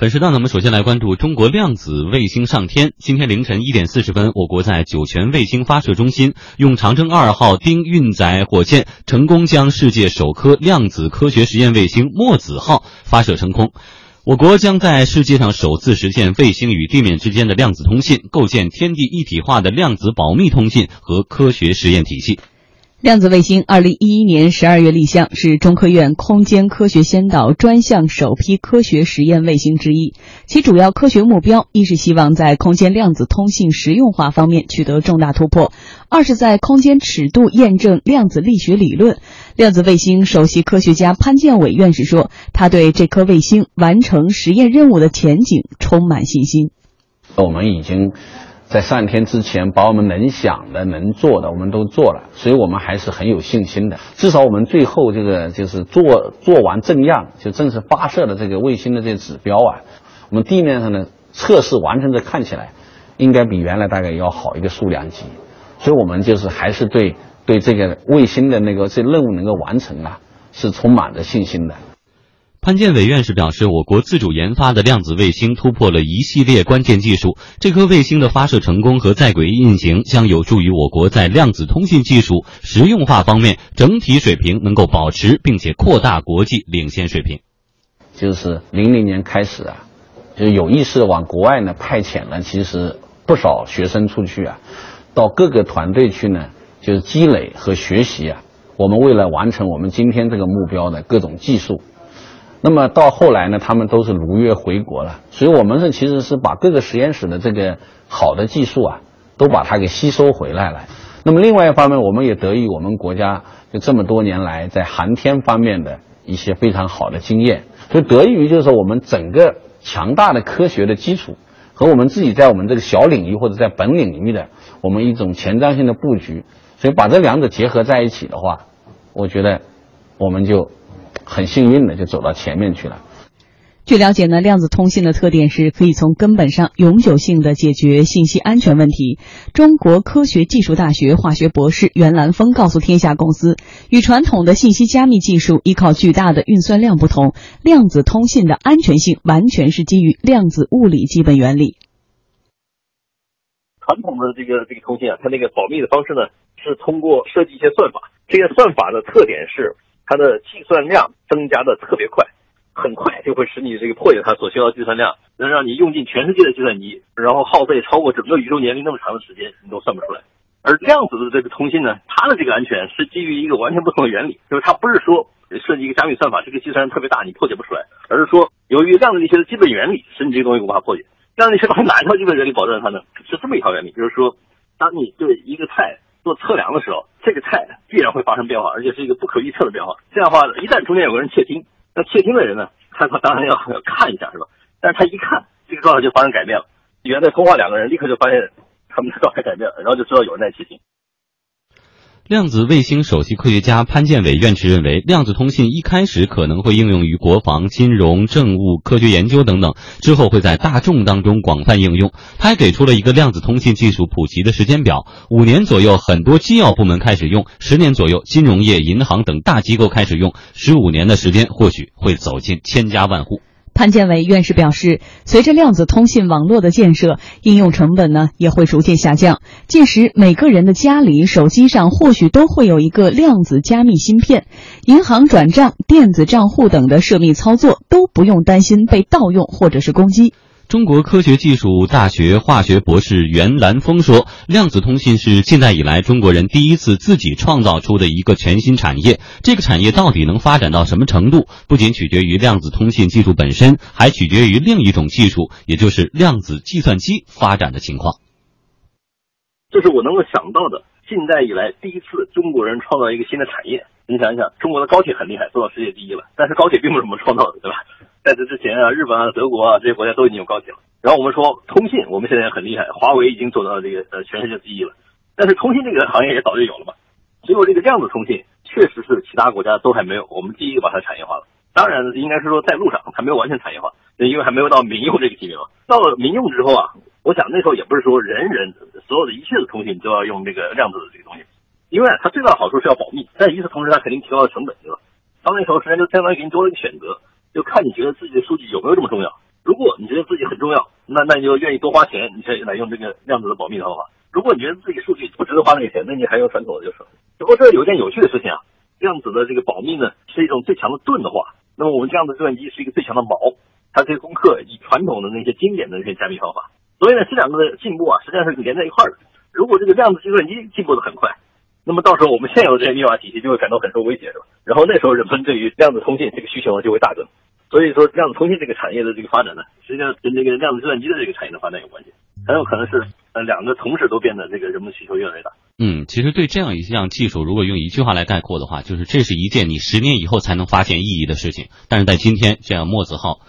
本时段呢，我们首先来关注中国量子卫星上天。今天凌晨一点四十分，我国在酒泉卫星发射中心用长征二号丁运载火箭成功将世界首颗量子科学实验卫星墨子号发射升空。我国将在世界上首次实现卫星与地面之间的量子通信，构建天地一体化的量子保密通信和科学实验体系。量子卫星二零一一年十二月立项，是中科院空间科学先导专项首批科学实验卫星之一。其主要科学目标，一是希望在空间量子通信实用化方面取得重大突破；二是在空间尺度验证量子力学理论。量子卫星首席科学家潘建伟院士说：“他对这颗卫星完成实验任务的前景充满信心。”我们已经。在上天之前，把我们能想的、能做的，我们都做了，所以我们还是很有信心的。至少我们最后这个就是做做完正样，就正式发射的这个卫星的这个指标啊，我们地面上的测试完成的看起来，应该比原来大概要好一个数量级。所以我们就是还是对对这个卫星的那个这任务能够完成啊，是充满着信心的。潘建伟院士表示，我国自主研发的量子卫星突破了一系列关键技术。这颗卫星的发射成功和在轨运行，将有助于我国在量子通信技术实用化方面整体水平能够保持，并且扩大国际领先水平。就是零零年开始啊，就有意识往国外呢派遣了，其实不少学生出去啊，到各个团队去呢，就是积累和学习啊。我们为了完成我们今天这个目标的各种技术。那么到后来呢，他们都是如约回国了。所以我们是其实是把各个实验室的这个好的技术啊，都把它给吸收回来了。那么另外一方面，我们也得益于我们国家就这么多年来在航天方面的一些非常好的经验，所以得益于就是说我们整个强大的科学的基础和我们自己在我们这个小领域或者在本领域的我们一种前瞻性的布局，所以把这两者结合在一起的话，我觉得我们就。很幸运的就走到前面去了。据了解呢，量子通信的特点是可以从根本上永久性的解决信息安全问题。中国科学技术大学化学博士袁兰峰告诉天下公司，与传统的信息加密技术依靠巨大的运算量不同，量子通信的安全性完全是基于量子物理基本原理。传统的这个这个通信啊，它那个保密的方式呢，是通过设计一些算法。这些算法的特点是。它的计算量增加的特别快，很快就会使你这个破解它所需要的计算量，能让你用尽全世界的计算机，然后耗费超过整个宇宙年龄那么长的时间，你都算不出来。而量子的这个通信呢，它的这个安全是基于一个完全不同的原理，就是它不是说设计一个加密算法，这个计算量特别大，你破解不出来，而是说由于量子力学的基本原理，使你这个东西无法破解。量子力学哪一条基本原理保证它呢？是这么一条原理，就是说，当你对一个菜。做测量的时候，这个菜必然会发生变化，而且是一个不可预测的变化。这样的话，一旦中间有个人窃听，那窃听的人呢，他他当然 要看一下，是吧？但是他一看，这个状态就发生改变了。原来通话两个人，立刻就发现他们的状态改变了，然后就知道有人在窃听。量子卫星首席科学家潘建伟院士认为，量子通信一开始可能会应用于国防、金融、政务、科学研究等等，之后会在大众当中广泛应用。他还给出了一个量子通信技术普及的时间表：五年左右，很多机要部门开始用；十年左右，金融业、银行等大机构开始用；十五年的时间，或许会走进千家万户。潘建伟院士表示，随着量子通信网络的建设，应用成本呢也会逐渐下降。届时，每个人的家里、手机上或许都会有一个量子加密芯片，银行转账、电子账户等的涉密操作都不用担心被盗用或者是攻击。中国科学技术大学化学博士袁兰峰说：“量子通信是近代以来中国人第一次自己创造出的一个全新产业。这个产业到底能发展到什么程度，不仅取决于量子通信技术本身，还取决于另一种技术，也就是量子计算机发展的情况。这是我能够想到的近代以来第一次中国人创造一个新的产业。你想一想，中国的高铁很厉害，做到世界第一了，但是高铁并不是我们创造的，对吧？”在这之前啊，日本啊、德国啊这些国家都已经有高铁了。然后我们说通信，我们现在很厉害，华为已经做到了这个呃全世界第一了。但是通信这个行业也早就有了嘛。只有这个量子通信确实是其他国家都还没有，我们第一个把它产业化了。当然应该是说在路上，它没有完全产业化，因为还没有到民用这个级别嘛。到了民用之后啊，我想那时候也不是说人人所有的一切的通信都要用这个量子的这个东西，因为它最大的好处是要保密，但与此同时它肯定提高了成本，对吧？到那时候实际上就相当于给你多了一个选择。就看你觉得自己的数据有没有这么重要。如果你觉得自己很重要那那你就愿意多花钱，你才来用这个量子的保密的方法。如果你觉得自己数据不值得花那个钱，那你还用传统的就是。不过这有一件有趣的事情啊，量子的这个保密呢是一种最强的盾的话，那么我们这样的计算机是一个最强的矛，它可以攻克以传统的那些经典的那些加密方法。所以呢，这两个的进步啊，实际上是连在一块儿的。如果这个量子计算机进步的很快，那么到时候我们现有的这些密码体系就会感到很受威胁，是吧？然后那时候人们对于量子通信这个需求呢就会大增。所以说，量子通信这个产业的这个发展呢，实际上跟这个量子计算机的这个产业的发展有关系，很有可能是呃两个同时都变得这个人们需求越来越大。嗯，其实对这样一项技术，如果用一句话来概括的话，就是这是一件你十年以后才能发现意义的事情。但是在今天，这样墨子号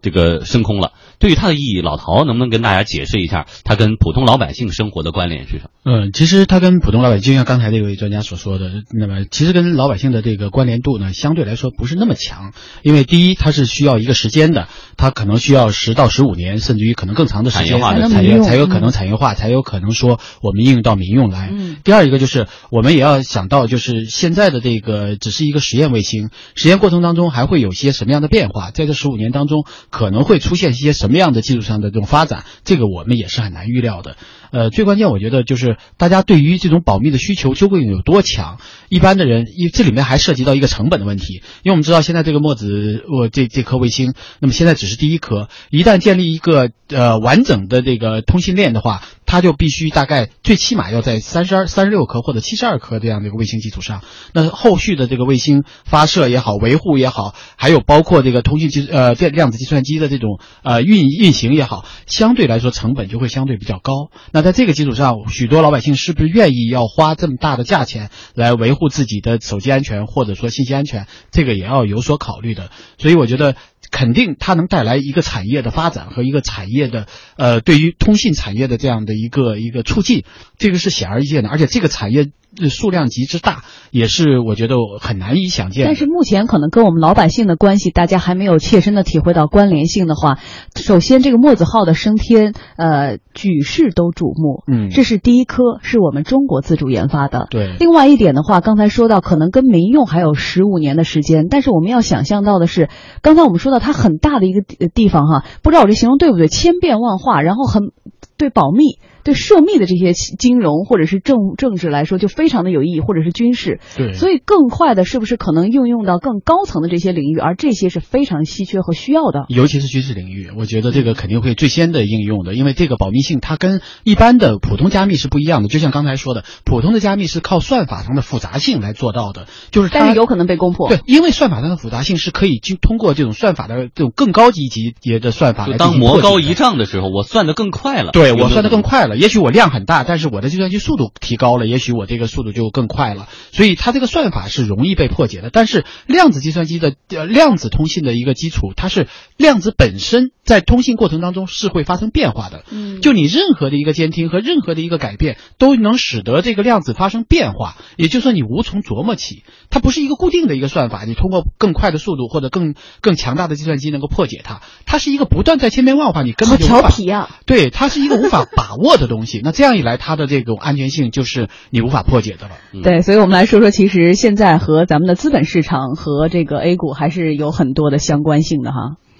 这个升空了。对于它的意义，老陶能不能跟大家解释一下，它跟普通老百姓生活的关联是什么？嗯，其实它跟普通老百姓，就像刚才这位专家所说的，那么其实跟老百姓的这个关联度呢，相对来说不是那么强。因为第一，它是需要一个时间的，它可能需要十到十五年，甚至于可能更长的时间才业才有可能产业化，才有可能说我们应用到民用来。第二一个就是我们也要想到，就是现在的这个只是一个实验卫星，实验过程当中还会有些什么样的变化，在这十五年当中可能会出现一些什么什么样的技术上的。这种发展，这个我们也是很难预料的。呃，最关键我觉得就是大家对于这种保密的需求究竟有多强？一般的人，因这里面还涉及到一个成本的问题。因为我们知道现在这个墨子，我这这颗卫星，那么现在只是第一颗，一旦建立一个呃完整的这个通信链的话。它就必须大概最起码要在三十二、三十六颗或者七十二颗这样的一个卫星基础上，那后续的这个卫星发射也好、维护也好，还有包括这个通信计呃电量子计算机的这种呃运运行也好，相对来说成本就会相对比较高。那在这个基础上，许多老百姓是不是愿意要花这么大的价钱来维护自己的手机安全或者说信息安全？这个也要有所考虑的。所以我觉得。肯定它能带来一个产业的发展和一个产业的，呃，对于通信产业的这样的一个一个促进，这个是显而易见的，而且这个产业。数量级之大，也是我觉得很难以想见。但是目前可能跟我们老百姓的关系，大家还没有切身的体会到关联性的话，首先这个墨子号的升天，呃，举世都瞩目。嗯，这是第一颗，是我们中国自主研发的。对。另外一点的话，刚才说到可能跟民用还有十五年的时间，但是我们要想象到的是，刚才我们说到它很大的一个地方哈，不知道我这形容对不对？千变万化，然后很对保密。对涉密的这些金融或者是政政治来说，就非常的有意义，或者是军事。对，所以更快的是不是可能应用到更高层的这些领域？而这些是非常稀缺和需要的。尤其是军事领域，我觉得这个肯定会最先的应用的，因为这个保密性它跟一般的普通加密是不一样的。就像刚才说的，普通的加密是靠算法上的复杂性来做到的，就是但是有可能被攻破。对，因为算法上的复杂性是可以经通过这种算法的这种更高级级别的算法来当魔高一丈的时候，我算的更快了。对我算的更快了，也许我量很。大，但是我的计算机速度提高了，也许我这个速度就更快了，所以它这个算法是容易被破解的。但是量子计算机的呃量子通信的一个基础，它是量子本身在通信过程当中是会发生变化的。嗯，就你任何的一个监听和任何的一个改变，都能使得这个量子发生变化，也就是说你无从琢磨起，它不是一个固定的一个算法，你通过更快的速度或者更更强大的计算机能够破解它，它是一个不断在千变万化，你根本就调皮啊。对，它是一个无法把握的东西。那这样一。来，它的这种安全性就是你无法破解的了。对，所以我们来说说，其实现在和咱们的资本市场和这个 A 股还是有很多的相关性的哈。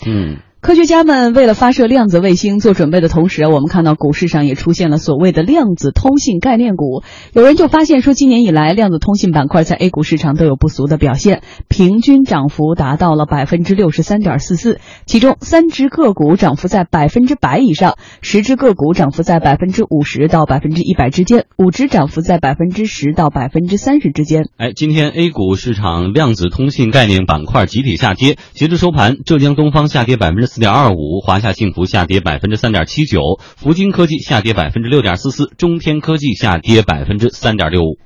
嗯。科学家们为了发射量子卫星做准备的同时，我们看到股市上也出现了所谓的量子通信概念股。有人就发现说，今年以来量子通信板块在 A 股市场都有不俗的表现，平均涨幅达到了百分之六十三点四四。其中三只个股涨幅在百分之百以上，十只个股涨幅在百分之五十到百分之一百之间，五只涨幅在百分之十到百分之三十之间。哎，今天 A 股市场量子通信概念板块集体下跌，截至收盘，浙江东方下跌百分之。四点二五，华夏幸福下跌百分之三点七九，福金科技下跌百分之六点四四，中天科技下跌百分之三点六五。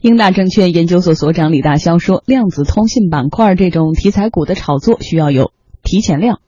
英大证券研究所所长李大霄说：“量子通信板块这种题材股的炒作需要有提前量。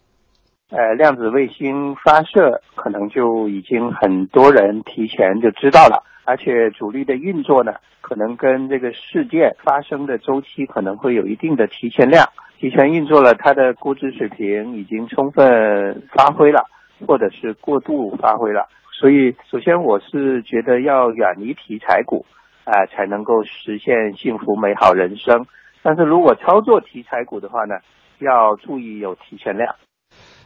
呃，量子卫星发射可能就已经很多人提前就知道了，而且主力的运作呢，可能跟这个事件发生的周期可能会有一定的提前量。”提前运作了，它的估值水平已经充分发挥了，或者是过度发挥了。所以，首先我是觉得要远离题材股，啊，才能够实现幸福美好人生。但是如果操作题材股的话呢，要注意有提前量。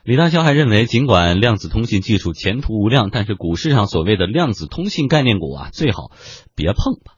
李大霄还认为，尽管量子通信技术前途无量，但是股市上所谓的量子通信概念股啊，最好别碰吧。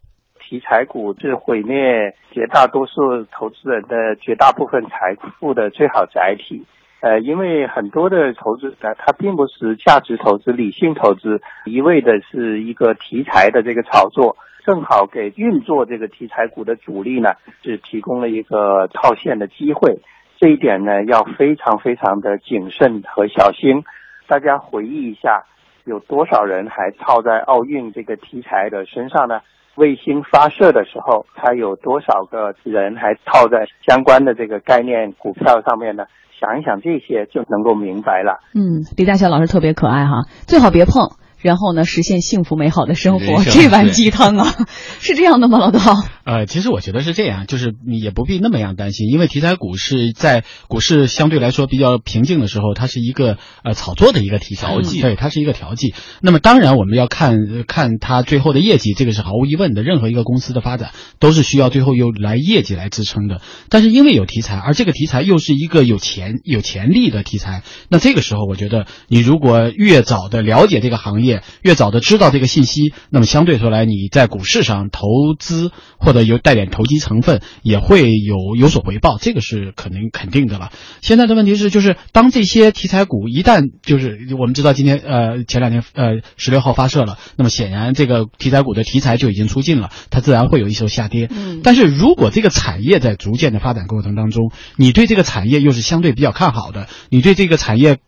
题材股是毁灭绝大多数投资人的绝大部分财富的最好载体。呃，因为很多的投资者他并不是价值投资、理性投资，一味的是一个题材的这个炒作，正好给运作这个题材股的主力呢，是提供了一个套现的机会。这一点呢，要非常非常的谨慎和小心。大家回忆一下，有多少人还套在奥运这个题材的身上呢？卫星发射的时候，它有多少个人还套在相关的这个概念股票上面呢？想一想这些，就能够明白了。嗯，李大笑老师特别可爱哈，最好别碰。然后呢，实现幸福美好的生活，这碗鸡汤啊，是这样的吗，老道？呃，其实我觉得是这样，就是你也不必那么样担心，因为题材股是在股市相对来说比较平静的时候，它是一个呃炒作的一个题材，对，它是一个调剂。那么当然我们要看看它最后的业绩，这个是毫无疑问的。任何一个公司的发展都是需要最后又来业绩来支撑的。但是因为有题材，而这个题材又是一个有潜有潜力的题材，那这个时候我觉得你如果越早的了解这个行业，越早的知道这个信息，那么相对说来，你在股市上投资或者有带点投机成分，也会有有所回报，这个是肯定肯定的了。现在的问题是，就是当这些题材股一旦就是我们知道今天呃前两天呃十六号发射了，那么显然这个题材股的题材就已经出尽了，它自然会有一手下跌。嗯，但是如果这个产业在逐渐的发展过程当中，你对这个产业又是相对比较看好的，你对这个产业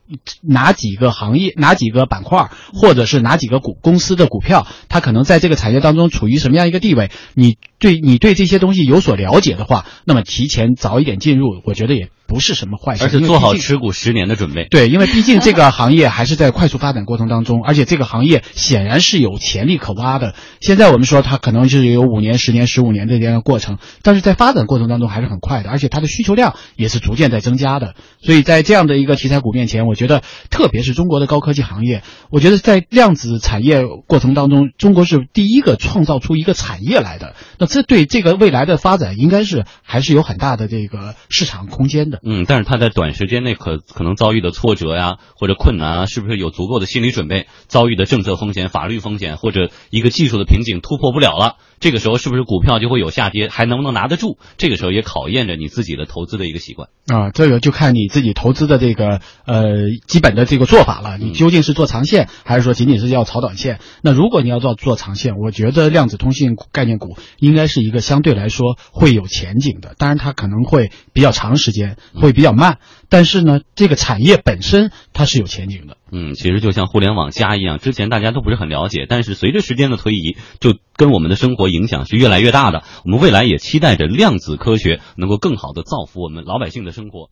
哪几个行业哪几个板块或者是哪几个股公司的股票，它可能在这个产业当中处于什么样一个地位？你对你对这些东西有所了解的话，那么提前早一点进入，我觉得也。不是什么坏事，而且做好持股十年的准备。对，因为毕竟这个行业还是在快速发展过程当中，而且这个行业显然是有潜力可挖的。现在我们说它可能是有五年、十年、十五年的这样的过程，但是在发展过程当中还是很快的，而且它的需求量也是逐渐在增加的。所以在这样的一个题材股面前，我觉得，特别是中国的高科技行业，我觉得在量子产业过程当中，中国是第一个创造出一个产业来的。那这对这个未来的发展，应该是还是有很大的这个市场空间的。嗯，但是他在短时间内可可能遭遇的挫折呀，或者困难啊，是不是有足够的心理准备？遭遇的政策风险、法律风险，或者一个技术的瓶颈突破不了了，这个时候是不是股票就会有下跌？还能不能拿得住？这个时候也考验着你自己的投资的一个习惯啊。这个就看你自己投资的这个呃基本的这个做法了。你究竟是做长线，还是说仅仅是要炒短线？那如果你要做做长线，我觉得量子通信概念股应该是一个相对来说会有前景的。当然，它可能会比较长时间，会比较慢。但是呢，这个产业本身它是有前景的。嗯，其实就像互联网加一样，之前大家都不是很了解，但是随着时间的推移，就跟我们的生活影响是越来越大的。我们未来也期待着量子科学能够更好的造福我们老百姓的生活。